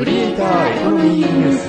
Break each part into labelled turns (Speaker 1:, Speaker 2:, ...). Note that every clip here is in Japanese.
Speaker 1: クリエイターエコノミーニュース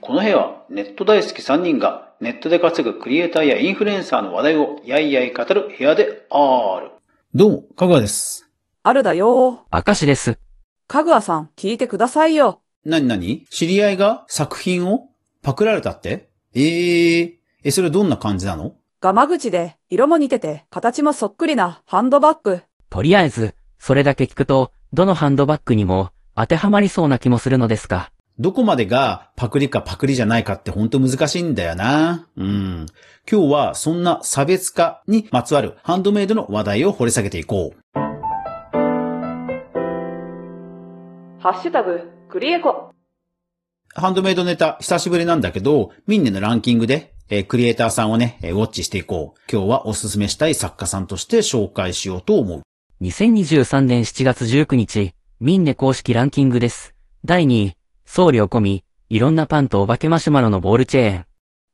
Speaker 2: この部屋はネット大好き3人がネットで稼ぐクリエイターやインフルエンサーの話題をやいやい語る部屋である。どうも、かぐわです。
Speaker 3: あるだよ
Speaker 4: 明石です。
Speaker 3: かぐわさん、聞いてくださいよ。
Speaker 2: なになに知り合いが作品を？パクられたって？えー、え、それどんな感じなの？
Speaker 3: ガマ口で、色も似てて、形もそっくりなハンドバッグ。
Speaker 4: とりあえず、それだけ聞くと、どのハンドバッグにも当てはまりそうな気もするのですが、
Speaker 2: どこまでがパクリかパクリじゃないかってほんと難しいんだよな。うん。今日はそんな差別化にまつわるハンドメイドの話題を掘り下げていこう。
Speaker 3: ハッシュタグ、クリエコ。
Speaker 2: ハンドメイドネタ久しぶりなんだけど、ミンネのランキングで、えークリエイターさんをね、えーウォッチしていこう。今日はおすすめしたい作家さんとして紹介しようと思う。
Speaker 4: 2023年7月19日、ミンネ公式ランキングです。第2位、送料込み、いろんなパンとお化けマシュマロのボールチェーン。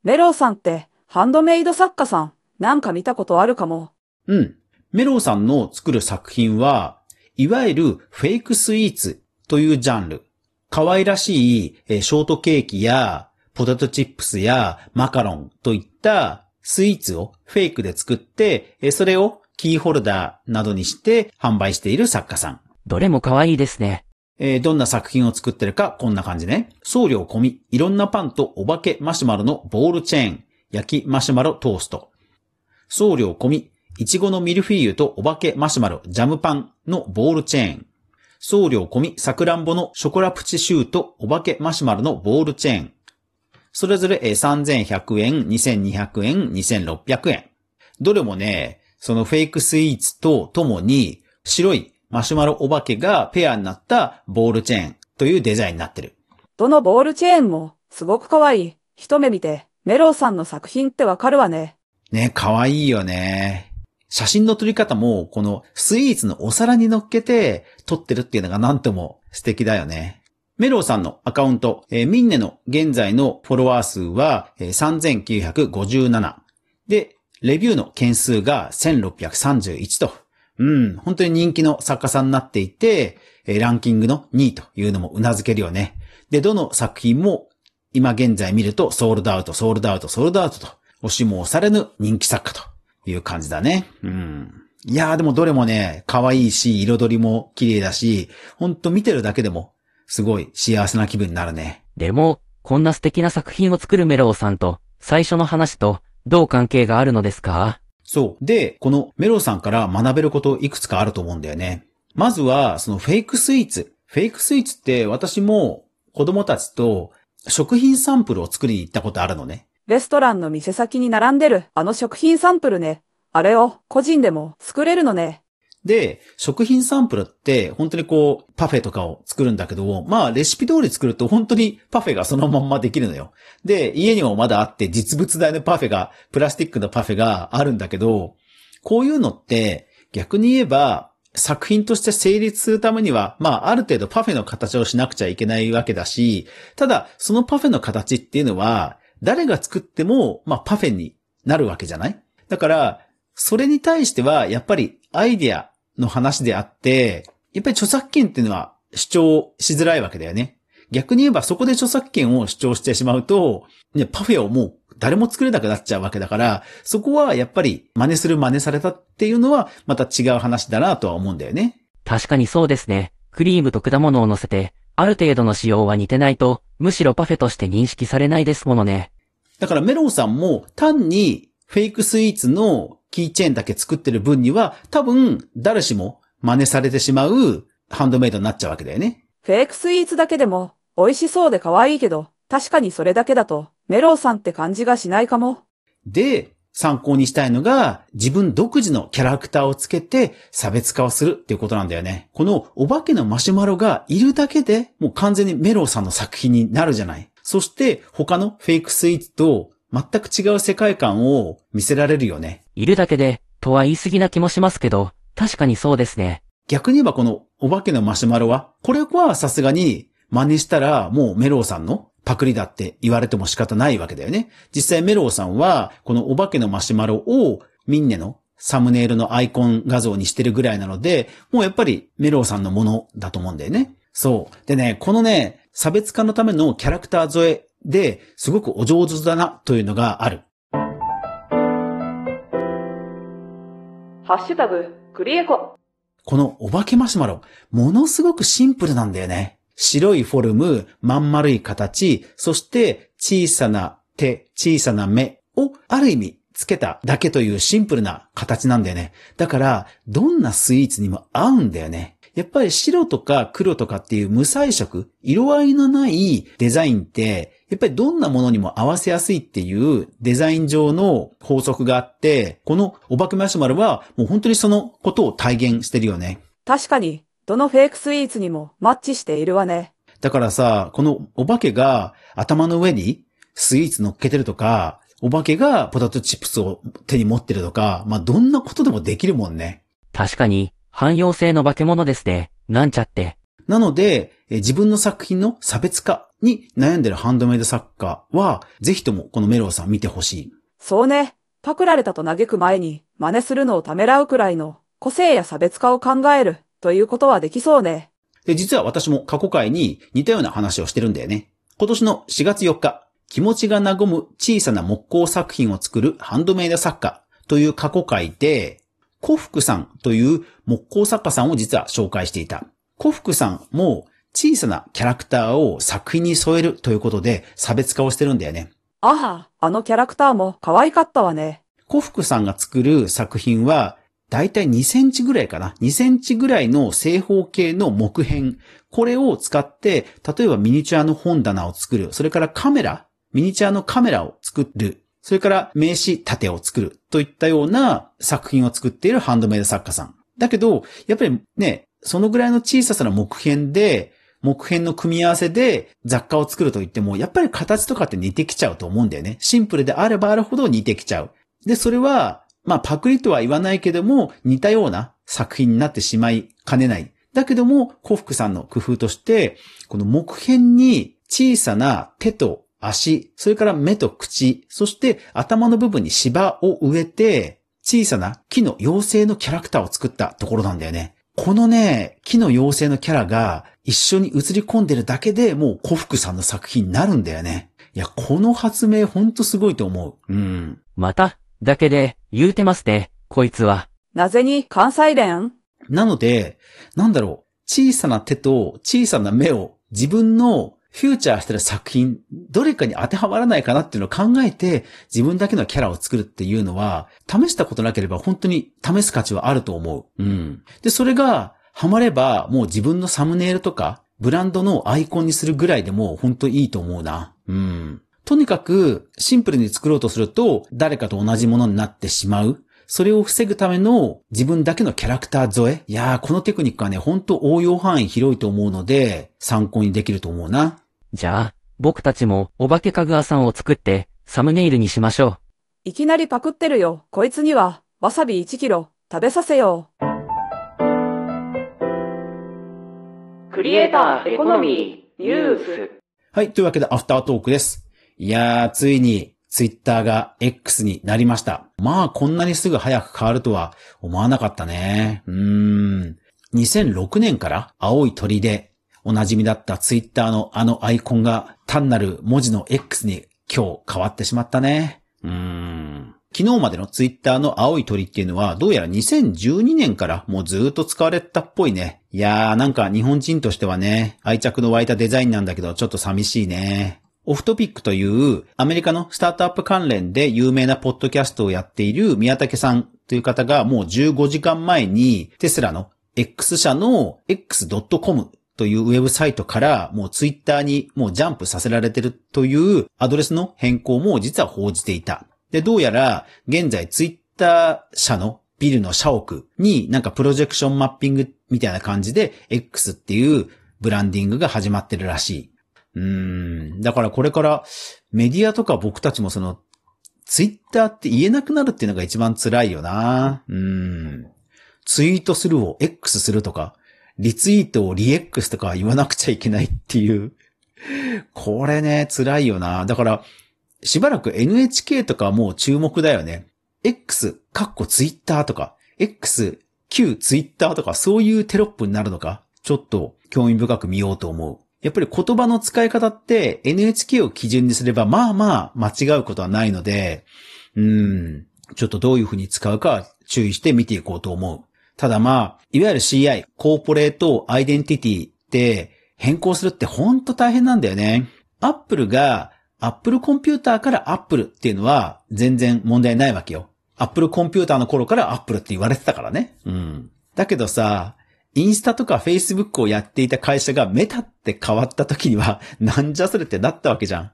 Speaker 3: メロウさんって、ハンドメイド作家さん、なんか見たことあるかも。
Speaker 2: うん。メロウさんの作る作品は、いわゆるフェイクスイーツというジャンル。可愛らしいえーショートケーキやポテトチップスやマカロンといったスイーツをフェイクで作って、えーそれをキーホルダーなどにして販売している作家さん。
Speaker 4: どれも可愛いですね。
Speaker 2: えーどんな作品を作ってるかこんな感じね。送料込み、いろんなパンとお化けマシュマロのボールチェーン、焼きマシュマロトースト。送料込み、いちごのミルフィーユとお化けマシュマロジャムパンのボールチェーン。送料込み、さくらんぼのショコラプチシューとお化けマシュマロのボールチェーン。それぞれえー3100円、2200円、2600円。どれもね、そのフェイクスイーツとともに白いマシュマロお化けがペアになったボールチェーンというデザインになってる。
Speaker 3: どのボールチェーンも、すごく可愛い。一目見て、メロウさんの作品ってわかるわね。
Speaker 2: ね、可愛いよね。写真の撮り方も、このスイーツのお皿に乗っけて撮ってるっていうのがなんとも素敵だよね。メロウさんのアカウント、えーミンネの現在のフォロワー数は、えー3957。で、レビューの件数が1631と。うん、本当に人気の作家さんになっていて、ランキングの2位というのも頷けるよね。で、どの作品も今現在見るとソールドアウト、ソールドアウト、ソールドアウトと、押しも押されぬ人気作家という感じだね。うん。いやーでもどれもね、可愛いし、彩りも綺麗だし、ほんと見てるだけでも、すごい幸せな気分になるね。
Speaker 4: でも、こんな素敵な作品を作るメロウさんと、最初の話と、どう関係があるのですか？
Speaker 2: そう。で、このメロさんから学べることいくつかあると思うんだよね。まずは、そのフェイクスイーツ。フェイクスイーツって私も子供たちと食品サンプルを作りに行ったことあるのね。
Speaker 3: レストランの店先に並んでる、あの食品サンプルね。あれを、個人でも作れるのね。
Speaker 2: で、食品サンプルって本当にこうパフェとかを作るんだけど、まあレシピ通り作ると本当にパフェがそのまんまできるのよ。で、家にもまだあって実物大のパフェが、プラスチックのパフェがあるんだけど、こういうのって逆に言えば作品として成立するためには、まあある程度パフェの形をしなくちゃいけないわけだし、ただそのパフェの形っていうのは誰が作っても、まあパフェになるわけじゃない？だから、それに対してはやっぱりアイディアの話であって、やっぱり著作権っていうのは主張しづらいわけだよね。逆に言えばそこで著作権を主張してしまうと、ね、パフェをもう誰も作れなくなっちゃうわけだから、そこはやっぱり真似する真似されたっていうのはまた違う話だなとは思うんだよね。
Speaker 4: 確かにそうですね。クリームと果物を乗せて、ある程度の仕様は似てないと、むしろパフェとして認識されないですものね。
Speaker 2: だからメロンさんも単にフェイクスイーツのキーチェーンだけ作ってる分には多分誰しも真似されてしまうハンドメイドになっちゃうわけだよね。
Speaker 3: フェイクスイーツだけでも、美味しそうで可愛いけど、確かにそれだけだと、メロウさんって感じがしないかも。
Speaker 2: で、参考にしたいのが、自分独自のキャラクターをつけて差別化をするっていうことなんだよね。このお化けのマシュマロがいるだけで、もう完全にメロウさんの作品になるじゃない。そして、他のフェイクスイーツと全く違う世界観を見せられるよね。
Speaker 4: いるだけで、とは言い過ぎな気もしますけど、確かにそうですね。
Speaker 2: 逆に言えばこのお化けのマシュマロは、これはさすがに真似したらもうメロウさんのパクリだって言われても仕方ないわけだよね。実際メロウさんは、このお化けのマシュマロをミンネのサムネイルのアイコン画像にしてるぐらいなので、もうやっぱりメローさんのものだと思うんだよね。そう。でね、このね、差別化のためのキャラクター添えで、すごくお上手だなというのがある。
Speaker 3: ハッシュタグ、クリエコ。
Speaker 2: このお化けマシュマロ、ものすごくシンプルなんだよね。白いフォルム、まん丸い形、そして小さな手、小さな目をある意味つけただけというシンプルな形なんだよね。だから、どんなスイーツにも合うんだよね。やっぱり白とか黒とかっていう無彩色、色合いのないデザインって、やっぱりどんなものにも合わせやすいっていうデザイン上の法則があって、このお化けマシュマロはもう本当にそのことを体現してるよね。
Speaker 3: 確かに、どのフェイクスイーツにもマッチしているわね。
Speaker 2: だからさ、このお化けが頭の上にスイーツ乗っけてるとか、お化けがポテトチップスを手に持ってるとか、まあ、どんなことでもできるもんね。
Speaker 4: 確かに、汎用性の化け物ですね。なんちゃって。
Speaker 2: なので、え自分の作品の差別化に悩んでるハンドメイド作家は、ぜひともこのメロウさん見てほしい。
Speaker 3: そうね。パクられたと嘆く前に、真似するのをためらうくらいの個性や差別化を考えるということはできそうね。
Speaker 2: で、実は私も過去回に似たような話をしてるんだよね。今年の4月4日、気持ちが和む小さな木工作品を作るハンドメイド作家という過去回で、古福さんという木工作家さんを実は紹介していた。古福さんも小さなキャラクターを作品に添えるということで差別化をしてるんだよね。
Speaker 3: あは、あのキャラクターも可愛かったわね。
Speaker 2: 古福さんが作る作品は、だいたい2センチぐらいかな。2センチぐらいの正方形の木片。これを使って、例えばミニチュアの本棚を作る。それからカメラ。ミニチュアのカメラを作る。それから名刺立てを作る。といったような作品を作っているハンドメイド作家さん。だけど、やっぱりね、そのぐらいの小ささな木片で、木片の組み合わせで雑貨を作ると言っても、やっぱり形とかって似てきちゃうと思うんだよね。シンプルであればあるほど似てきちゃう。で、それは、まあ、パクリとは言わないけども、似たような作品になってしまいかねない。だけども、コフクさんの工夫として、この木片に小さな手と足、それから目と口、そして頭の部分に芝を植えて、小さな木の妖精のキャラクターを作ったところなんだよね。このね、木の妖精のキャラが一緒に映り込んでるだけでもう古福さんの作品になるんだよね。いや、この発明ほんとすごいと思う。うん。
Speaker 4: また、だけで、言うてますね、こいつは。
Speaker 3: なぜに関西弁？
Speaker 2: なので、なんだろう、小さな手と小さな目を自分のフューチャーしてる作品、どれかに当てはまらないかなっていうのを考えて、自分だけのキャラを作るっていうのは、試したことなければ本当に試す価値はあると思う。うん。で、それが、ハマれば、もう自分のサムネイルとか、ブランドのアイコンにするぐらいでも本当いいと思うな。うん。とにかく、シンプルに作ろうとすると、誰かと同じものになってしまう。それを防ぐための自分だけのキャラクター添え？いやー、このテクニックはね、本当応用範囲広いと思うので、参考にできると思うな。
Speaker 4: じゃあ、僕たちもお化けかぐわさんを作って、サムネイルにしましょ
Speaker 3: いきなりパクってるよ。こいつには、わさび1キロ、食べさせよう。クリエイターエコノミーニュース
Speaker 2: はい、というわけでアフタートークです。いやー、ついに、ツイッターが X になりました。まあ、こんなにすぐ早く変わるとは思わなかったね。うーん。2006年から青い鳥でおなじみだったツイッターのあのアイコンが単なる文字の X に今日変わってしまったね。うーん。昨日までのツイッターの青い鳥っていうのはどうやら2012年からもうずーっと使われたっぽいね。いやーなんか日本人としてはね、愛着の湧いたデザインなんだけどちょっと寂しいね。オフトピックというアメリカのスタートアップ関連で有名なポッドキャストをやっている宮武さんという方がもう15時間前にテスラの X 社の x.com というウェブサイトからもうツイッターにもうジャンプさせられてるというアドレスの変更も実は報じていた。で、どうやら現在ツイッター社のビルの社屋になんかプロジェクションマッピングみたいな感じで X っていうブランディングが始まってるらしい。うん。だからこれからメディアとか僕たちもそのツイッターって言えなくなるっていうのが一番辛いよな。うん。ツイートするを X するとか、リツイートをリ X とか言わなくちゃいけないっていう。これね、辛いよな。だから、しばらく NHK とかもう注目だよね。X、カッコツイッターとか、X、旧ツイッターとか、そういうテロップになるのか、ちょっと興味深く見ようと思う。やっぱり言葉の使い方って NHK を基準にすればまあまあ間違うことはないので、うん、ちょっとどういうふうに使うか注意して見ていこうと思う。ただまあ、いわゆる CI、コーポレートアイデンティティって変更するってほんと大変なんだよね。Apple が Apple コンピューターから Apple っていうのは全然問題ないわけよ。Apple コンピューターの頃から Apple って言われてたからね。うん。だけどさ、インスタとか Facebook をやっていた会社がメタって変わった時には、なんじゃそれってなったわけじゃん。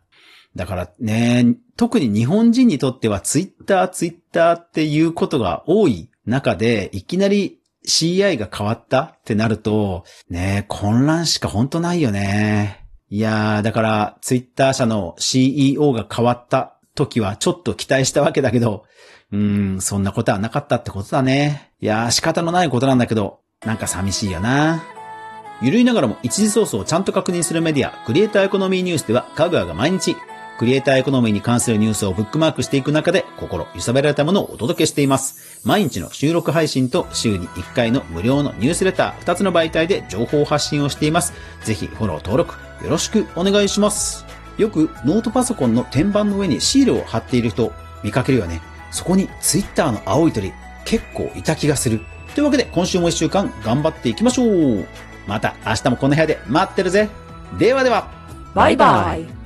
Speaker 2: だからね、特に日本人にとっては Twitter、Twitter っていうことが多い中で、いきなり CI が変わったってなると、ね混乱しか本当ないよね。いやー、だから、ツイッター社の CEO が変わった時はちょっと期待したわけだけど、うん、そんなことはなかったってことだね。いやー、仕方のないことなんだけど、なんか寂しいよな。ゆるいながらも一時ソースをちゃんと確認するメディア、クリエイターエコノミーニュースでは、かぐわが毎日、クリエイターエコノミーに関するニュースをブックマークしていく中で、心揺さぶられたものをお届けしています。毎日の収録配信と週に1回の無料のニュースレター、2つの媒体で情報発信をしています。ぜひフォロー登録、よろしくお願いします。よくノートパソコンの天板の上にシールを貼っている人見かけるよね。そこにツイッターの青い鳥結構いた気がする。というわけで今週も一週間頑張っていきましょう。また明日もこの部屋で待ってるぜ。ではでは。
Speaker 3: バイバイ。